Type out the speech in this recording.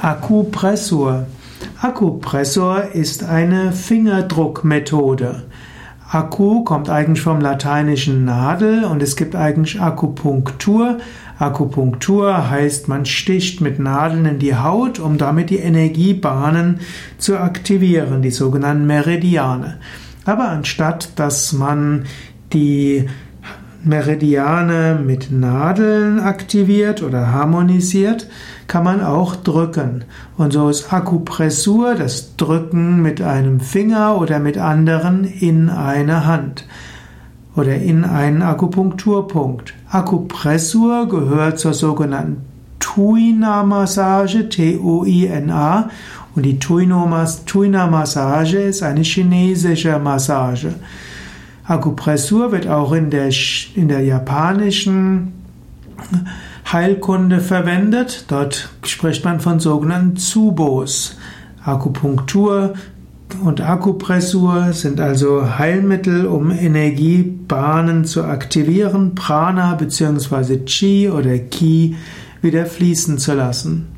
Akupressur. Akupressur ist eine Fingerdruckmethode. Akku kommt eigentlich vom lateinischen Nadel und es gibt eigentlich Akupunktur. Akupunktur heißt, man sticht mit Nadeln in die Haut, um damit die Energiebahnen zu aktivieren, die sogenannten Meridiane. Aber anstatt dass man die Meridiane mit Nadeln aktiviert oder harmonisiert, kann man auch drücken. Und so ist Akupressur das Drücken mit einem Finger oder mit anderen in eine Hand oder in einen Akupunkturpunkt. Akupressur gehört zur sogenannten Tuina-Massage, T-O-I-N-A, und die Tuina-Massage ist eine chinesische Massage. Akupressur wird auch in der, in der japanischen Heilkunde verwendet. Dort spricht man von sogenannten Tsubos. Akupunktur und Akupressur sind also Heilmittel, um Energiebahnen zu aktivieren, Prana bzw. Chi oder Ki wieder fließen zu lassen.